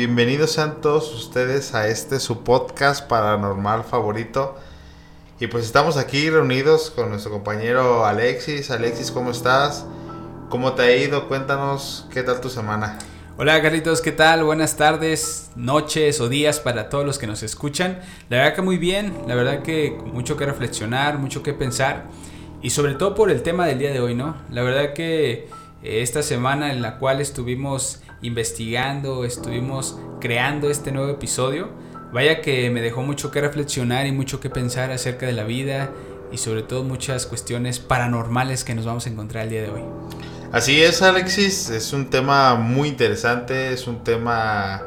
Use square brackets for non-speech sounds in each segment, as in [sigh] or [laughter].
Bienvenidos sean todos ustedes a este su podcast paranormal favorito. Y pues estamos aquí reunidos con nuestro compañero Alexis. Alexis, ¿cómo estás? ¿Cómo te ha ido? Cuéntanos qué tal tu semana. Hola Carlitos, ¿qué tal? Buenas tardes, noches o días para todos los que nos escuchan. La verdad que muy bien, la verdad que mucho que reflexionar, mucho que pensar y sobre todo por el tema del día de hoy, ¿no? La verdad que esta semana en la cual estuvimos investigando, estuvimos creando este nuevo episodio. Vaya que me dejó mucho que reflexionar y mucho que pensar acerca de la vida y sobre todo muchas cuestiones paranormales que nos vamos a encontrar el día de hoy. Así es, Alexis, es un tema muy interesante, es un tema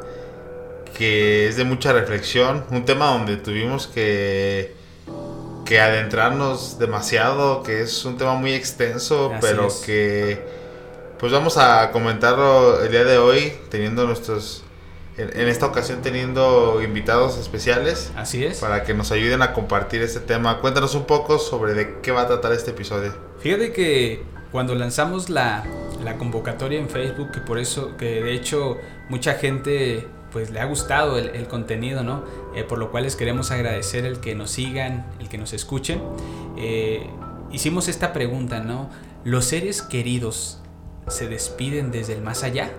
que es de mucha reflexión, un tema donde tuvimos que, que adentrarnos demasiado, que es un tema muy extenso, pero que pues vamos a comentarlo el día de hoy, teniendo nuestros. En, esta ocasión teniendo invitados especiales. Así es. Para que nos ayuden a compartir este tema. Cuéntanos un poco sobre de qué va a tratar este episodio. Fíjate que cuando lanzamos la, la convocatoria en Facebook, que por eso, que de hecho mucha gente pues le ha gustado el, contenido, ¿no? Eh, por lo cual les queremos agradecer el que nos sigan, el que nos escuchen. Eh, hicimos esta pregunta, ¿no? Los seres queridos se despiden desde el más allá.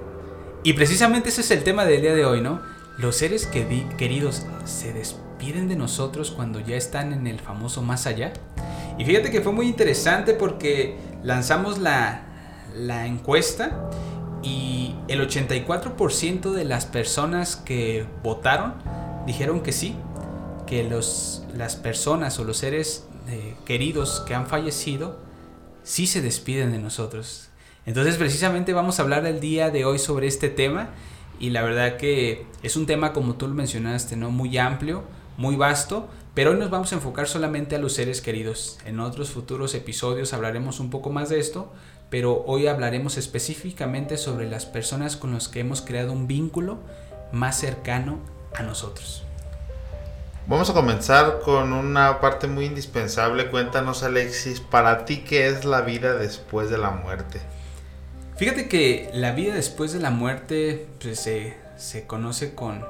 Y precisamente ese es el tema del día de hoy, ¿no? Los seres queridos se despiden de nosotros cuando ya están en el famoso más allá. Y fíjate que fue muy interesante porque lanzamos la, la encuesta y el 84% de las personas que votaron dijeron que sí, que los, las personas o los seres eh, queridos que han fallecido sí se despiden de nosotros. Entonces precisamente vamos a hablar el día de hoy sobre este tema y la verdad que es un tema como tú lo mencionaste, ¿no? Muy amplio, muy vasto, pero hoy nos vamos a enfocar solamente a los seres queridos. En otros futuros episodios hablaremos un poco más de esto, pero hoy hablaremos específicamente sobre las personas con las que hemos creado un vínculo más cercano a nosotros. Vamos a comenzar con una parte muy indispensable. Cuéntanos Alexis, para ti qué es la vida después de la muerte. Fíjate que la vida después de la muerte pues, se, conoce con,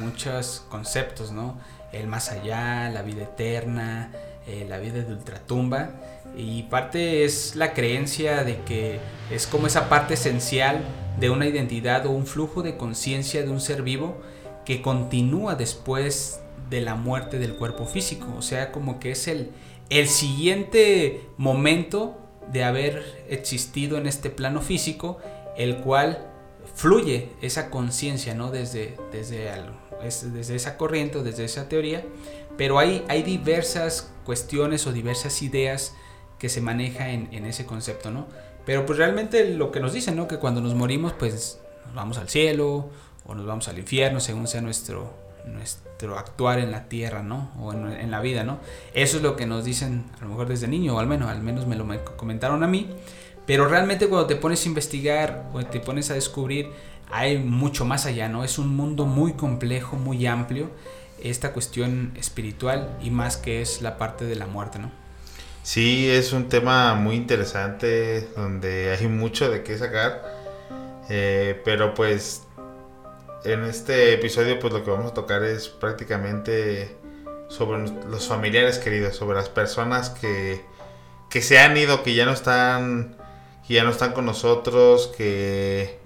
muchos conceptos, ¿no? El más allá, la vida eterna, eh, la vida de ultratumba. Y parte es la creencia de que es como esa parte esencial de una identidad o un flujo de conciencia de un ser vivo que continúa después de la muerte del cuerpo físico. O sea, como que es el, el siguiente momento de haber existido en este plano físico, el cual fluye esa conciencia, ¿no? Desde, desde, desde esa corriente, desde esa teoría, pero hay, hay diversas cuestiones o diversas ideas que se maneja en, en, ese concepto, ¿no? Pero pues realmente lo que nos dicen, ¿no? Que cuando nos morimos, pues nos vamos al cielo o nos vamos al infierno, según sea nuestro, nuestro actuar en la tierra, ¿no? O en, la vida, ¿no? Eso es lo que nos dicen a lo mejor desde niño, o al menos, al menos me lo comentaron a mí. Pero realmente cuando te pones a investigar o te pones a descubrir, hay mucho más allá, ¿no? Es un mundo muy complejo, muy amplio, esta cuestión espiritual y más que es la parte de la muerte, ¿no? Sí, es un tema muy interesante donde hay mucho de qué sacar, eh, pero pues en este episodio pues lo que vamos a tocar es prácticamente sobre los familiares queridos, sobre las personas que, que se han ido, que ya no están, que ya no están con nosotros, que,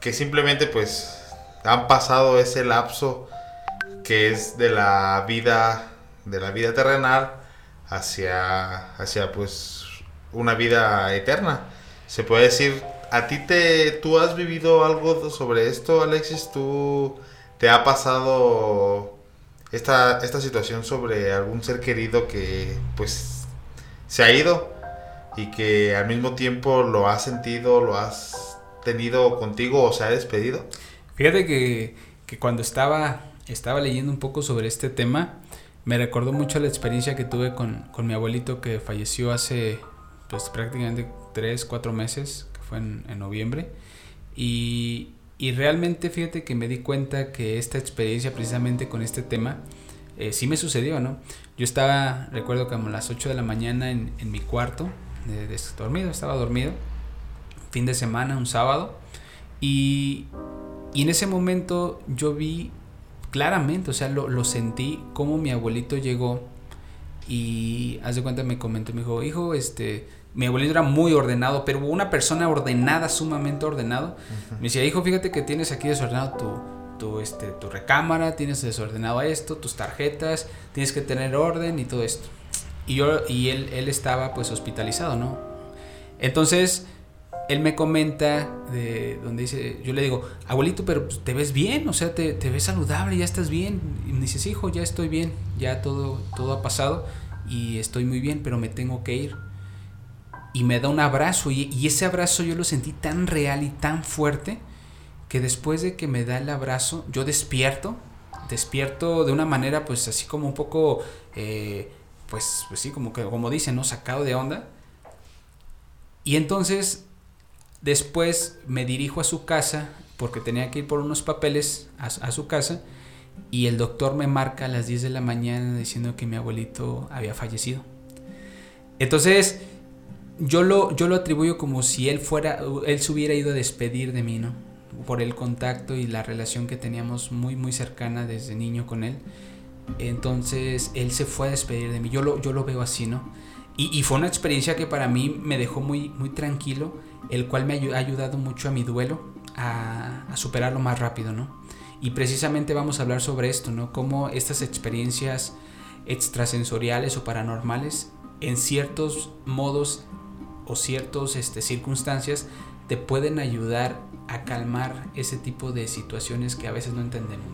que simplemente pues han pasado ese lapso que es de la vida, de la vida terrenal hacia, hacia pues una vida eterna. Se puede decir ¿A ti te, tú has vivido algo sobre esto, Alexis? ¿Tú te ha pasado esta, esta situación sobre algún ser querido que pues se ha ido y que al mismo tiempo lo has sentido, lo has tenido contigo o se ha despedido? Fíjate que, que cuando estaba, estaba leyendo un poco sobre este tema, me recordó mucho la experiencia que tuve con, con mi abuelito que falleció hace pues prácticamente 3, 4 meses en, noviembre. Y, y, realmente fíjate que me di cuenta que esta experiencia precisamente con este tema eh, sí me sucedió, ¿no? Yo estaba, recuerdo como a las 8 de la mañana en, en mi cuarto, dormido, estaba dormido, fin de semana, un sábado, y, Y en ese momento yo vi claramente, o sea, lo, lo sentí como mi abuelito llegó y haz de cuenta me comentó, me dijo, hijo, este, mi abuelito era muy ordenado, pero una persona ordenada, sumamente ordenado. Me decía, hijo, fíjate que tienes aquí desordenado tu, tu, este, tu recámara, tienes desordenado esto, tus tarjetas, tienes que tener orden y todo esto. Y, yo, y él, él estaba pues hospitalizado, ¿no? Entonces, él me comenta de donde dice, yo le digo, abuelito, pero pues, te ves bien, o sea, te, te, ves saludable, ya estás bien. Y me dice, hijo, ya estoy bien, ya todo, todo ha pasado y estoy muy bien, pero me tengo que ir. Y me da un abrazo y, ese abrazo yo lo sentí tan real y tan fuerte que después de que me da el abrazo, yo despierto, despierto de una manera pues así como un poco, eh, pues, pues sí, como, que, como dicen, ¿no? Sacado de onda. Y entonces Después me dirijo a su casa porque tenía que ir por unos papeles a, a, su casa y el doctor me marca a las 10 de la mañana diciendo que mi abuelito había fallecido. Entonces yo lo, yo lo atribuyo como si él fuera, él se hubiera ido a despedir de mí, ¿no? Por el contacto y la relación que teníamos muy, muy cercana desde niño con él. Entonces él se fue a despedir de mí. Yo lo, yo lo veo así, ¿no? Y, y fue una experiencia que para mí me dejó muy, muy tranquilo el cual me ha ayudado mucho a mi duelo a, a, superarlo más rápido, ¿no? Y precisamente vamos a hablar sobre esto, ¿no? Cómo estas experiencias extrasensoriales o paranormales en ciertos modos o ciertas este, circunstancias te pueden ayudar a calmar ese tipo de situaciones que a veces no entendemos.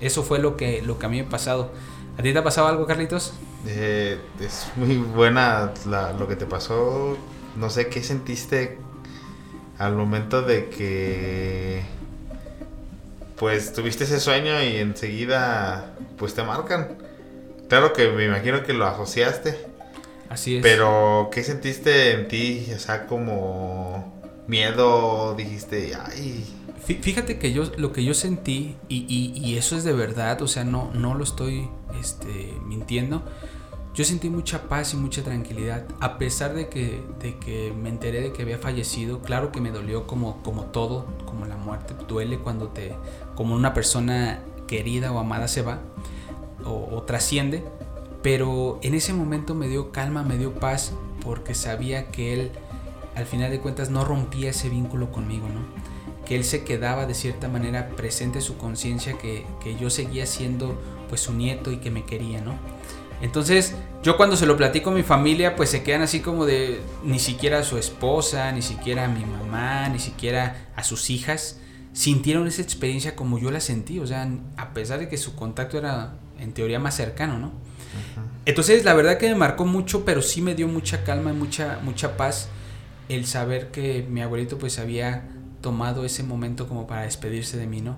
Eso fue lo que, lo que a mí me ha pasado. ¿A ti te ha pasado algo, Carlitos? Eh, es muy buena lo que te pasó. No sé qué sentiste al momento de que pues tuviste ese sueño y enseguida pues te marcan. Claro que me imagino que lo asociaste. Así es. Pero ¿qué sentiste en ti? O sea, como miedo, dijiste, ay. Fíjate que yo lo que yo sentí, y, y, y eso es de verdad, o sea, no, no lo estoy este, mintiendo. Yo sentí mucha paz y mucha tranquilidad, a pesar de que, de que me enteré de que había fallecido. Claro que me dolió como, como todo, como la muerte. Duele cuando te, como una persona querida o amada se va o, o trasciende. Pero en ese momento me dio calma, me dio paz, porque sabía que él, al final de cuentas, no rompía ese vínculo conmigo, ¿no? Que él se quedaba de cierta manera presente en su conciencia, que, que yo seguía siendo pues su nieto y que me quería, ¿no? Entonces, yo cuando se lo platico a mi familia, pues se quedan así como de ni siquiera a su esposa, ni siquiera a mi mamá, ni siquiera a sus hijas sintieron esa experiencia como yo la sentí, o sea, a pesar de que su contacto era en teoría más cercano, ¿no? Entonces, la verdad que me marcó mucho, pero sí me dio mucha calma y mucha mucha paz el saber que mi abuelito pues había tomado ese momento como para despedirse de mí, ¿no?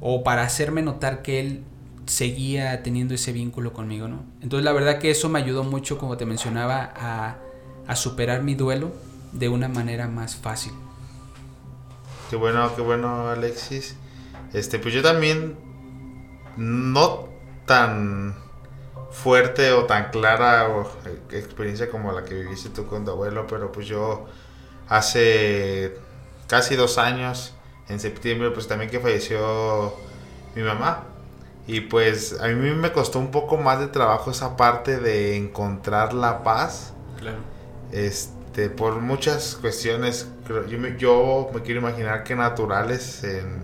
O para hacerme notar que él seguía teniendo ese vínculo conmigo, ¿no? Entonces la verdad que eso me ayudó mucho, como te mencionaba, a, a superar mi duelo de una manera más fácil. Qué bueno, qué bueno, Alexis. Este, pues yo también no tan fuerte o tan clara o experiencia como la que viviste tú con tu abuelo, pero pues yo hace casi dos años, en septiembre, pues también que falleció mi mamá. Y pues a mí me costó un poco más de trabajo esa parte de encontrar la paz. Claro. Este, por muchas cuestiones, yo me, yo me quiero imaginar que naturales en,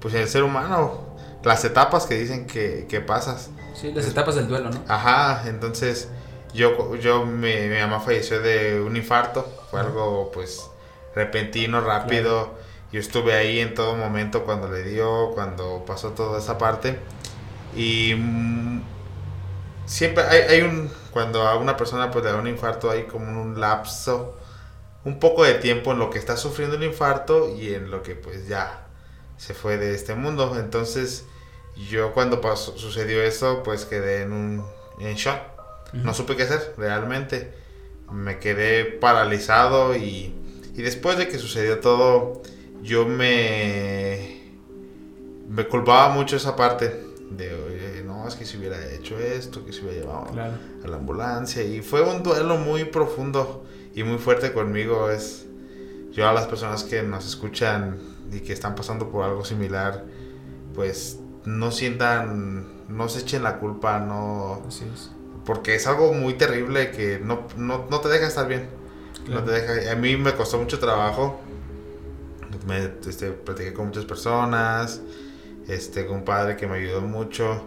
pues en el ser humano. Las etapas que dicen que, que pasas. Sí, las etapas del duelo, ¿no? Ajá, entonces yo, yo mi, mi mamá falleció de un infarto. Fue algo pues repentino, rápido. Claro. Yo estuve ahí en todo momento cuando le dio, cuando pasó toda esa parte. Y mmm, siempre hay, hay, un. Cuando a una persona pues, le da un infarto, hay como un lapso, un poco de tiempo en lo que está sufriendo el infarto y en lo que pues ya se fue de este mundo. Entonces, yo cuando pasó, sucedió eso, pues quedé en un en shock. Uh -huh. No supe qué hacer realmente. Me quedé paralizado y, y después de que sucedió todo yo me me culpaba mucho esa parte de oye, no, es que si hubiera hecho esto, que se hubiera llevado claro. a la ambulancia y fue un duelo muy profundo y muy fuerte conmigo es yo a las personas que nos escuchan y que están pasando por algo similar, pues no sientan, no se echen la culpa, no... Así es. Porque es algo muy terrible que no, no, no te deja estar bien. Claro. No te deja, a mí me costó mucho trabajo. Me este, platiqué con muchas personas. Este, con un padre que me ayudó mucho.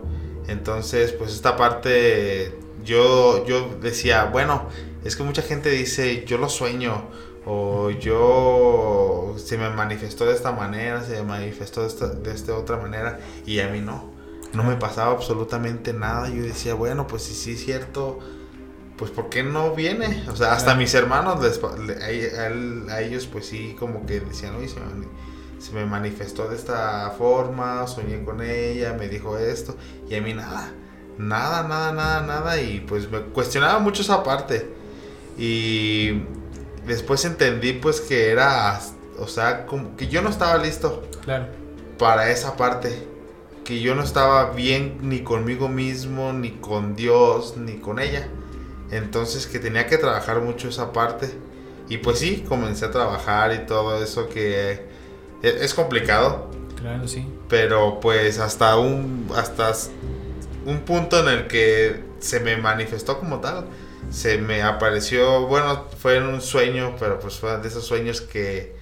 Entonces, pues esta parte, yo, yo decía, bueno, es que mucha gente dice, yo lo sueño. O yo se me manifestó de esta manera, se me manifestó de esta, de esta otra manera. Y a mí no. No me pasaba absolutamente nada. Yo decía, bueno, pues si sí es cierto pues ¿por qué no viene? O sea, hasta mis hermanos, les, le- a, ellos pues sí, como que decían, oye, se me, se me manifestó de esta forma, soñé con ella, me dijo esto, y a mí nada, nada, nada, nada, nada, y pues me cuestionaba mucho esa parte. Y después entendí pues que era, o sea, como que yo no estaba listo Claro. para esa parte. Que yo no estaba bien ni conmigo mismo, ni con Dios, ni con ella. Entonces que tenía que trabajar mucho esa parte. Y pues sí, comencé a trabajar y todo eso que e- es complicado. Claro, sí. Pero pues hasta un, hasta un punto en el que se me manifestó como tal. Se me apareció, bueno, fue en un sueño, pero pues fue de esos sueños que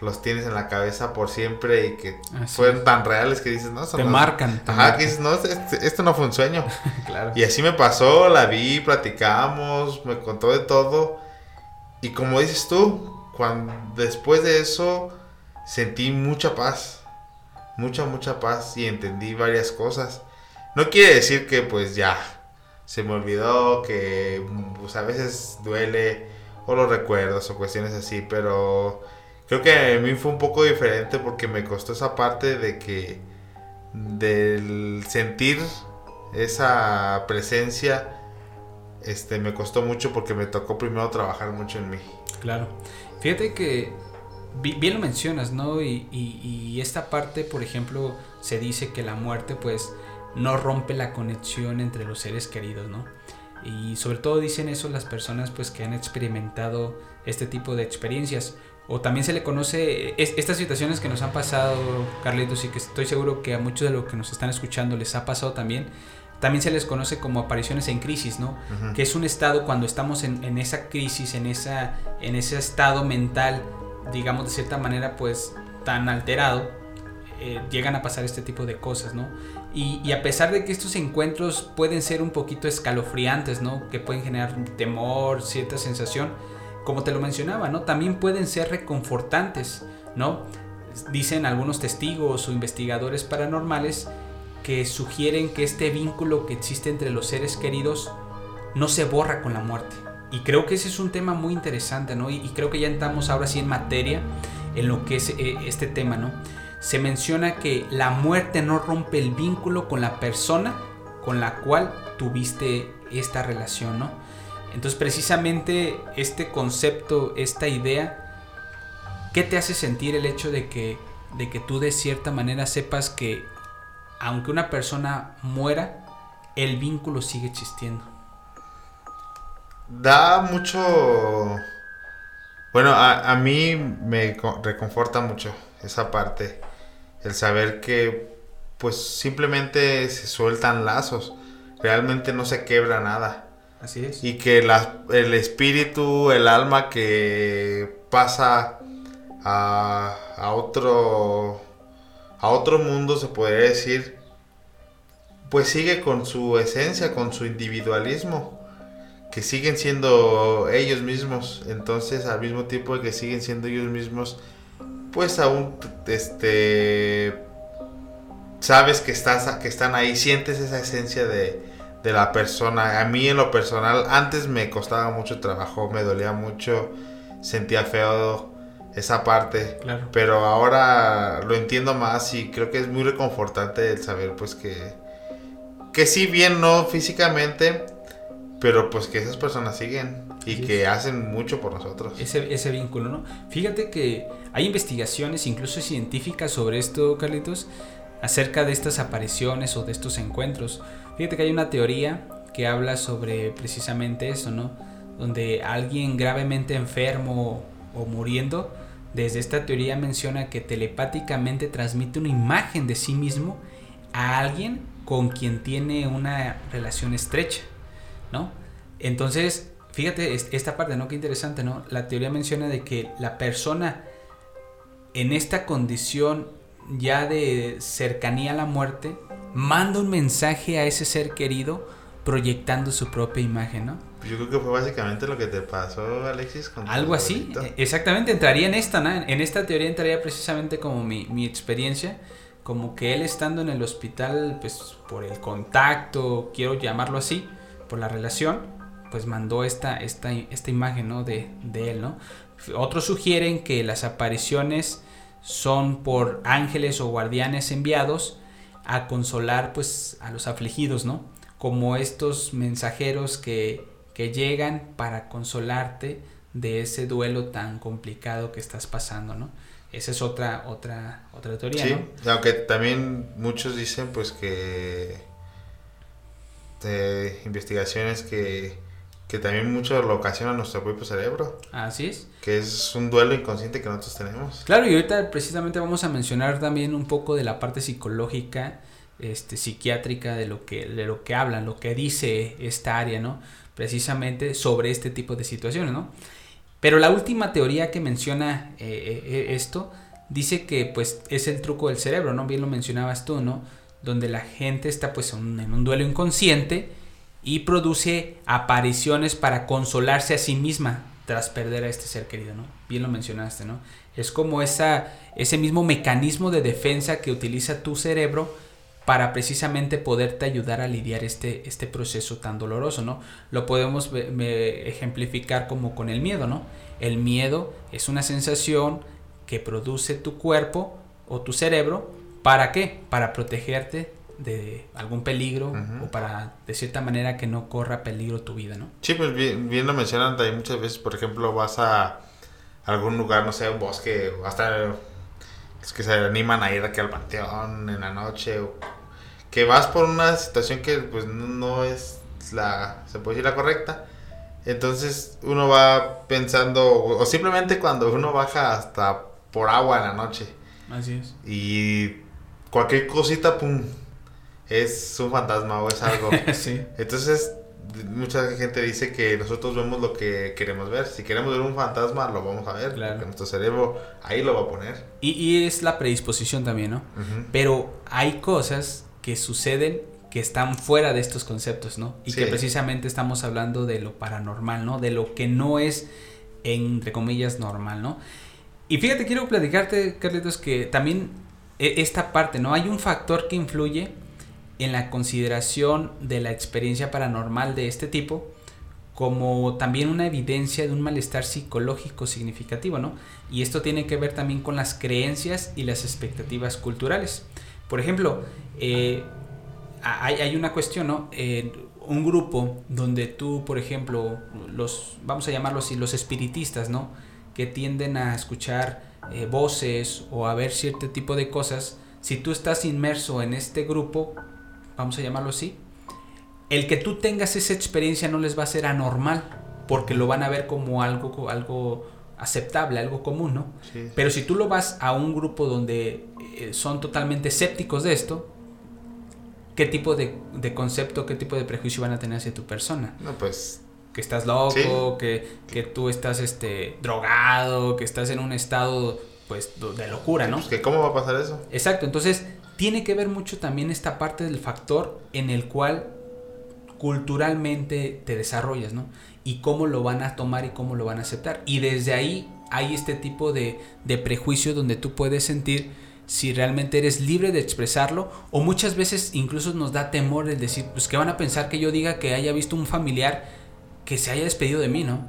los tienes en la cabeza por siempre y que Así fueron es. tan reales que dices, no, eso Te marcan. te Ajá, marcan. que dices, no, este- esto no fue un sueño. [laughs] Claro. Y así me pasó, la vi, platicamos, me contó de todo. Y como dices tú, cuando después de eso sentí mucha paz. Mucha, mucha paz y entendí varias cosas. No quiere decir que pues ya se me olvidó, que pues, a veces duele o los recuerdos o cuestiones así, pero creo que a mí fue un poco diferente porque me costó esa parte de que del sentir esa presencia este me costó mucho porque me tocó primero trabajar mucho en mí. Claro. Fíjate que bi- bien lo mencionas, ¿no? Y- y esta parte, por ejemplo, se dice que la muerte pues no rompe la conexión entre los seres queridos, ¿no? Y sobre todo dicen eso las personas pues que han experimentado este tipo de experiencias. O también se le conoce es- estas situaciones que nos han pasado, Carlitos, y que estoy seguro que a muchos de los que nos están escuchando les ha pasado también. También se les conoce como apariciones en crisis, ¿no? Que es un estado cuando estamos en, en esa crisis, en, esa, en ese estado mental, digamos de cierta manera, pues tan alterado, eh, llegan a pasar este tipo de cosas, ¿no? Y, a pesar de que estos encuentros pueden ser un poquito escalofriantes, ¿no? Que pueden generar temor, cierta sensación, como te lo mencionaba, ¿no? También pueden ser reconfortantes, ¿no? Dicen algunos testigos o investigadores paranormales que sugieren que este vínculo que existe entre los seres queridos no se borra con la muerte. Y creo que ese es un tema muy interesante, ¿no? Y, y creo que ya entramos ahora sí en materia en lo que es eh, este tema, ¿no? Se menciona que la muerte no rompe el vínculo con la persona con la cual tuviste esta relación, ¿no? Entonces precisamente este concepto, esta idea, ¿qué te hace sentir el hecho de que, de que tú de cierta manera sepas que aunque una persona muera, el vínculo sigue existiendo? Da mucho... Bueno, a, a mí me co- reconforta mucho esa parte. El saber que pues simplemente se sueltan lazos. Realmente no se quebra nada. Así es. Y que la- el espíritu, el alma que pasa a, a otro a otro mundo, se podría decir, pues sigue con su esencia, con su individualismo, que siguen siendo ellos mismos. Entonces, al mismo tiempo que siguen siendo ellos mismos, pues aún este sabes que estás que están ahí, sientes esa esencia de, de la persona. A mí en lo personal antes me costaba mucho trabajo, me dolía mucho, sentía feo esa parte, Claro. pero ahora lo entiendo más y creo que es muy reconfortante el saber pues que que sí bien no físicamente, pero pues que esas personas siguen y que hacen mucho por nosotros. Ese, ese vínculo, ¿no? Fíjate que hay investigaciones, incluso científicas, sobre esto, Carlitos, acerca de estas apariciones o de estos encuentros. Fíjate que hay una teoría que habla sobre precisamente eso, ¿no? Donde alguien gravemente enfermo o muriendo desde esta teoría menciona que telepáticamente transmite una imagen de sí mismo a alguien con quien tiene una relación estrecha, ¿no? Entonces, fíjate esta parte, ¿no? Qué interesante, ¿no? La teoría menciona de que la persona en esta condición ya de cercanía a la muerte manda un mensaje a ese ser querido proyectando su propia imagen, ¿no? Yo creo que fue básicamente lo que te pasó, Alexis. Con Algo así, exactamente, entraría en esta, ¿no? En esta teoría entraría precisamente como mi, mi experiencia, como que él estando en el hospital, pues por el contacto, quiero llamarlo así, por la relación, pues mandó esta, esta, esta imagen, ¿no? De, de él, ¿no? Otros sugieren que las apariciones son por ángeles o guardianes enviados a consolar pues a los afligidos, ¿no? Como estos mensajeros que, que llegan para consolarte de ese duelo tan complicado que estás pasando, ¿no? Esa es otra otra otra teoría, sí, aunque también muchos dicen pues que de investigaciones que que también mucho lo ocasiona nuestro propio cerebro. Así es. Que es un duelo inconsciente que nosotros tenemos. Claro, y ahorita precisamente vamos a mencionar también un poco de la parte psicológica, este, psiquiátrica de lo que, de lo que hablan, lo que dice esta área, ¿no? Precisamente sobre este tipo de situaciones, ¿no? Pero la última teoría que menciona eh, eh, eh, esto dice que pues es el truco del cerebro, ¿no? Bien lo mencionabas tú, ¿no? Donde la gente está pues en un duelo inconsciente y produce apariciones para consolarse a sí misma tras perder a este ser querido, ¿no? Bien lo mencionaste, ¿no? Es como esa, ese mismo mecanismo de defensa que utiliza tu cerebro para precisamente poderte ayudar a lidiar este, este proceso tan doloroso, ¿no? Lo podemos ejemplificar como con el miedo, ¿no? El miedo es una sensación que produce tu cuerpo o tu cerebro, ¿para qué? Para protegerte de algún peligro o para de cierta manera que no corra peligro tu vida, ¿no? Sí, pues bien, bien lo mencionan también muchas veces, por ejemplo, vas a algún lugar, no sé, un bosque, hasta es que se animan a ir aquí al panteón en la noche, o que vas por una situación que pues no, es la, se puede decir la correcta, entonces uno va pensando, o simplemente cuando uno baja hasta por agua en la noche. Así es. Y cualquier cosita, pum, es un fantasma o es algo. [laughs] sí. Entonces, mucha gente dice que nosotros vemos lo que queremos ver. Si queremos ver un fantasma, lo vamos a ver. Claro. nuestro cerebro ahí lo va a poner. Y, y es la predisposición también, ¿no? Pero hay cosas que suceden que están fuera de estos conceptos, ¿no? Y que precisamente estamos hablando de lo paranormal, ¿no? De lo que no es, entre comillas, normal, ¿no? Y fíjate, quiero platicarte, Carlitos, que también e, esta parte, ¿no? Hay un factor que influye en la consideración de la experiencia paranormal de este tipo como también una evidencia de un malestar psicológico significativo, ¿no? Y esto tiene que ver también con las creencias y las expectativas culturales. Por ejemplo, eh, hay, una cuestión, ¿no? un grupo donde tú, por ejemplo, los, vamos a llamarlos así, los espiritistas, ¿no? Que tienden a escuchar eh, voces o a ver cierto tipo de cosas, si tú estás inmerso en este grupo, vamos a llamarlo así, el que tú tengas esa experiencia no les va a ser anormal, porque lo van a ver como algo, algo aceptable, algo común, ¿no? Pero si tú lo vas a un grupo donde eh, son totalmente escépticos de esto, ¿qué tipo de, concepto, qué tipo de prejuicio van a tener hacia tu persona? No, pues... Que estás loco, que, que, tú estás este, drogado, que estás en un estado pues de locura, ¿no? Pues que cómo va a pasar eso. Exacto, entonces tiene que ver mucho también esta parte del factor en el cual culturalmente te desarrollas, ¿no? Y cómo lo van a tomar y cómo lo van a aceptar. Y desde ahí hay este tipo de, de prejuicio donde tú puedes sentir si realmente eres libre de expresarlo o muchas veces incluso nos da temor el decir, pues que van a pensar que yo diga que haya visto un familiar que se haya despedido de mí, ¿no?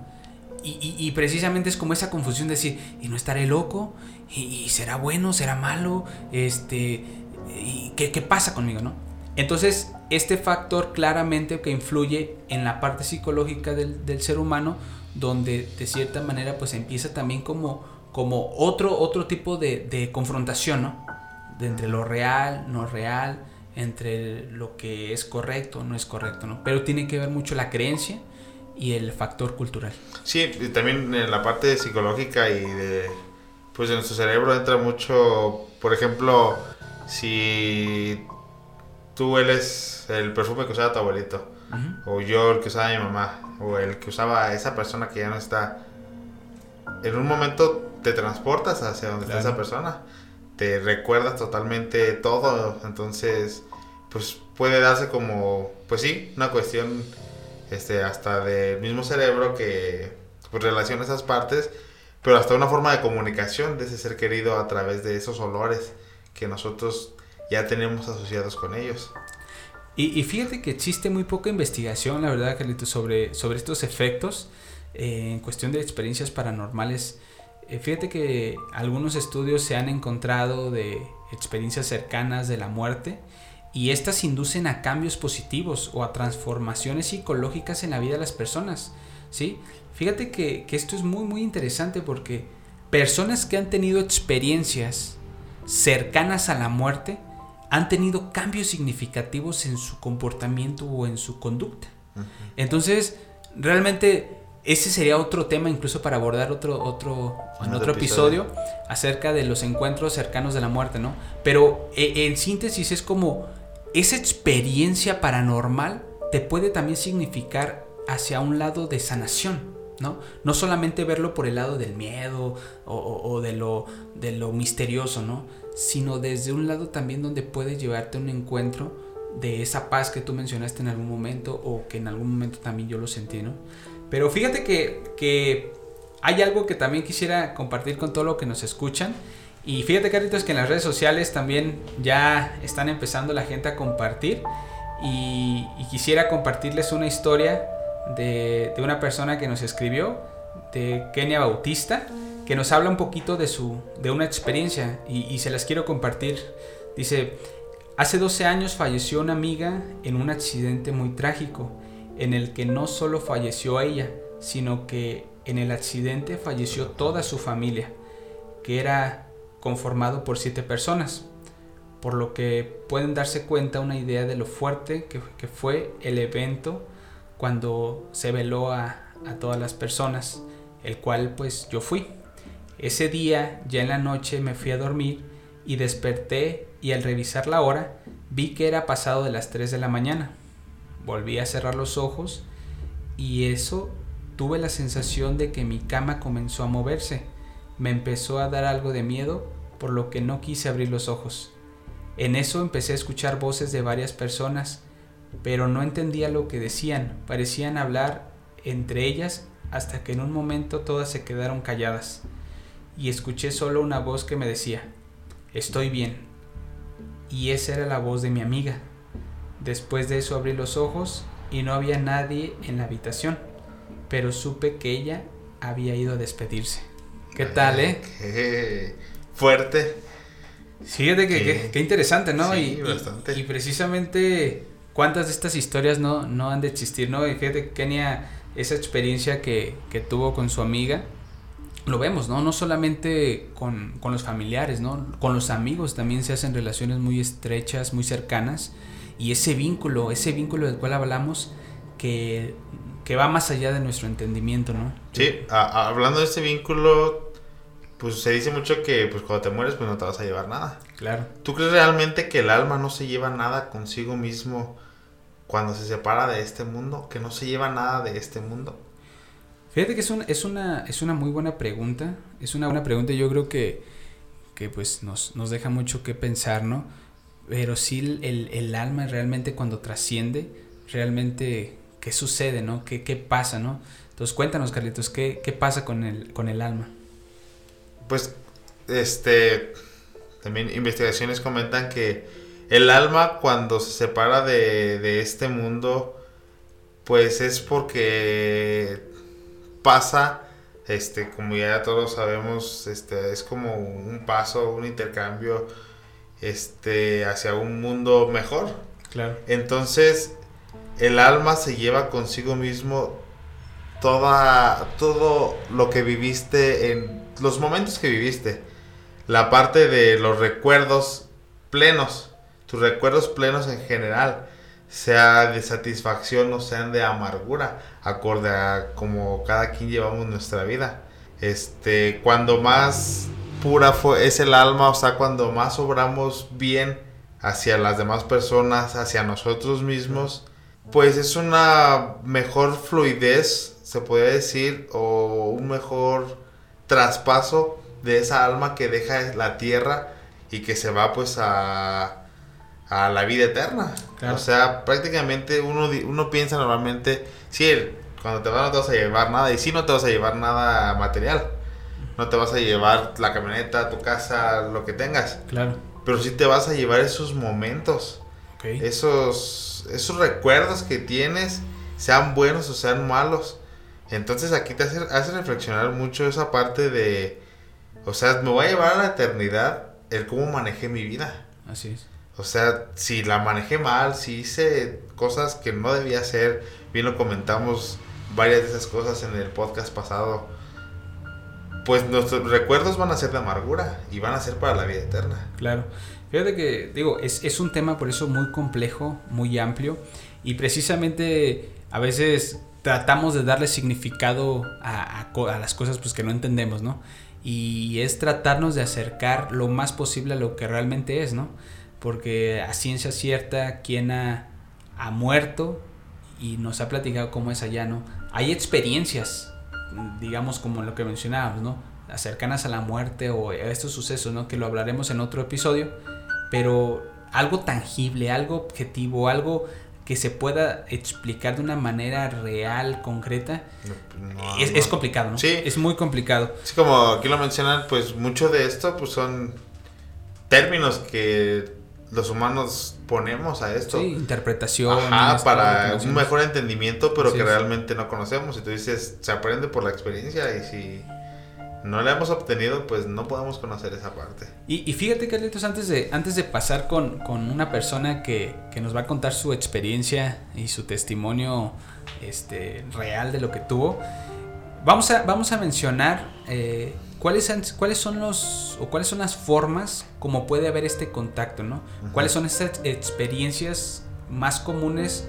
Y, y, precisamente es como esa confusión de decir, ¿y no estaré loco? ¿Y, ¿Y, será bueno? ¿Será malo? Este, ¿y qué, pasa conmigo, no? Entonces, este factor claramente que influye en la parte psicológica del, ser humano, donde de cierta manera pues empieza también como, como otro, otro tipo de, confrontación, ¿no? De entre lo real, no real, entre lo que es correcto, no es correcto, ¿no? Pero tiene que ver mucho la creencia y el factor cultural. Sí, también en la parte psicológica y de pues en nuestro cerebro entra mucho, por ejemplo, si tú eres el perfume que usaba tu abuelito, o yo el que usaba mi mamá, o el que usaba esa persona que ya no está, en un momento te transportas hacia donde está esa persona, te recuerdas totalmente todo, entonces pues puede darse como, pues sí, una cuestión este, hasta del mismo cerebro que pues, relaciona esas partes, pero hasta una forma de comunicación de ese ser querido a través de esos olores que nosotros ya tenemos asociados con ellos. Y, fíjate que existe muy poca investigación, la verdad, Carlitos, sobre, sobre estos efectos eh, en cuestión de experiencias paranormales. Eh, fíjate que algunos estudios se han encontrado de experiencias cercanas de la muerte y estas inducen a cambios positivos o a transformaciones psicológicas en la vida de las personas. ¿sí? Fíjate que, que esto es muy muy interesante porque personas que han tenido experiencias cercanas a la muerte han tenido cambios significativos en su comportamiento o en su conducta. Entonces, realmente ese sería otro tema incluso para abordar otro otro en otro episodio. acerca de los encuentros cercanos de la muerte, ¿no? Pero e, en síntesis es como esa experiencia paranormal te puede también significar hacia un lado de sanación. ¿no? No solamente verlo por el lado del miedo o, de, lo, de lo misterioso, ¿no? Sino desde un lado también donde puede llevarte un encuentro de esa paz que tú mencionaste en algún momento o que en algún momento también yo lo sentí, ¿no? Pero fíjate que, que hay algo que también quisiera compartir con todo lo que nos escuchan. Y fíjate, Carlitos, que en las redes sociales también ya están empezando la gente a compartir. Y, y quisiera compartirles una historia de, una persona que nos escribió, de Kenia Bautista, que nos habla un poquito de, su, de una experiencia y, se las quiero compartir. Dice, hace 12 años falleció una amiga en un accidente muy trágico, en el que no solo falleció ella, sino que en el accidente falleció toda su familia, que era conformado por siete personas, por lo que pueden darse cuenta una idea de lo fuerte que, que fue el evento cuando se veló a, todas las personas, el cual pues yo fui. Ese día, ya en la noche, me fui a dormir y desperté y al revisar la hora vi que era pasado de las 3 de la mañana. Volví a cerrar los ojos y eso tuve la sensación de que mi cama comenzó a moverse. Me empezó a dar algo de miedo, por lo que no quise abrir los ojos. En eso empecé a escuchar voces de varias personas pero no entendía lo que decían, parecían hablar entre ellas hasta que en un momento todas se quedaron calladas y escuché solo una voz que me decía, estoy bien. Y esa era la voz de mi amiga. Después de eso abrí los ojos y no había nadie en la habitación, pero supe que ella había ido a despedirse. ¿Qué tal, eh? Qué fuerte. Fíjate que, qué, interesante, ¿no? y, bastante. y precisamente ¿Cuántas de estas historias no, no han de existir? ¿no? Y fíjate, Kenia, esa experiencia que, que tuvo con su amiga, lo vemos, ¿no? No solamente con, con, los familiares, ¿no? Con los amigos también se hacen relaciones muy estrechas, muy cercanas. Y ese vínculo, ese vínculo del cual hablamos, que, que va más allá de nuestro entendimiento, ¿no? Sí, hablando de ese vínculo, pues se dice mucho que pues cuando te mueres pues no te vas a llevar nada. Claro. ¿Tú crees realmente que el alma no se lleva nada consigo mismo cuando se separa de este mundo? ¿Que no se lleva nada de este mundo? Fíjate que es, es, una, es una muy buena pregunta. Es una buena pregunta. Yo creo que, que pues nos, nos deja mucho que pensar, ¿no? Pero sí el, el alma realmente cuando trasciende, realmente qué sucede, ¿no? ¿Qué, qué pasa, ¿no? Entonces cuéntanos, Carlitos, ¿qué, qué pasa con el, con el alma? pues, este, también investigaciones comentan que el alma cuando se separa de, este mundo, pues es porque pasa, este, como ya todos sabemos, este, es como un paso, un intercambio, este, hacia un mundo mejor. Claro. Entonces, el alma se lleva consigo mismo toda, todo lo que viviste en los momentos que viviste, la parte de los recuerdos plenos, tus recuerdos plenos en general, sea de satisfacción o sean de amargura, acorde a como cada quien llevamos nuestra vida. Este, cuando más pura es el alma, o sea, cuando más obramos bien hacia las demás personas, hacia nosotros mismos, pues es una mejor fluidez, se podría decir, o un mejor traspaso de esa alma que deja la tierra y que se va pues a, a la vida eterna. O sea, prácticamente uno, uno piensa normalmente, sí, cuando te vas no te vas a llevar nada y sí no te vas a llevar nada material. No te vas a llevar la camioneta, tu casa, lo que tengas. Claro. Pero sí te vas a llevar esos momentos. Esos, esos recuerdos que tienes, sean buenos o sean malos. Entonces aquí te hace, hace reflexionar mucho esa parte de, o sea, me voy a llevar a la eternidad el cómo manejé mi vida. Así es. O sea, si la manejé mal, si hice cosas que no debía hacer, bien lo comentamos varias de esas cosas en el podcast pasado, pues nuestros recuerdos van a ser de amargura y van a ser para la vida eterna. Claro. Fíjate que, digo, es, es un tema por eso muy complejo, muy amplio y precisamente a veces tratamos de darle significado a, a, a, las cosas pues que no entendemos, ¿no? Y es tratarnos de acercar lo más posible a lo que realmente es, ¿no? Porque a ciencia cierta, quien ha, ha muerto y nos ha platicado cómo es allá, ¿no? Hay experiencias, digamos como lo que mencionábamos, ¿no? Cercanas a la muerte o a estos sucesos, ¿no? Que lo hablaremos en otro episodio, pero algo tangible, algo objetivo, algo que se pueda explicar de una manera real, concreta, es, complicado, ¿no? Sí. Es muy complicado. Sí, como aquí lo mencionan, pues mucho de esto pues son términos que los humanos ponemos a esto. Sí, interpretación. Ajá, para un mejor entendimiento, pero que realmente no conocemos. Y tú dices, se aprende por la experiencia y si no la hemos obtenido, pues no podemos conocer esa parte. Y, y fíjate, Carlitos, antes de, antes de pasar con, con una persona que, que, nos va a contar su experiencia y su testimonio este, real de lo que tuvo, vamos a, vamos a mencionar eh, cuáles, cuáles son los o cuáles son las formas como puede haber este contacto, ¿no? ¿Cuáles son estas experiencias más comunes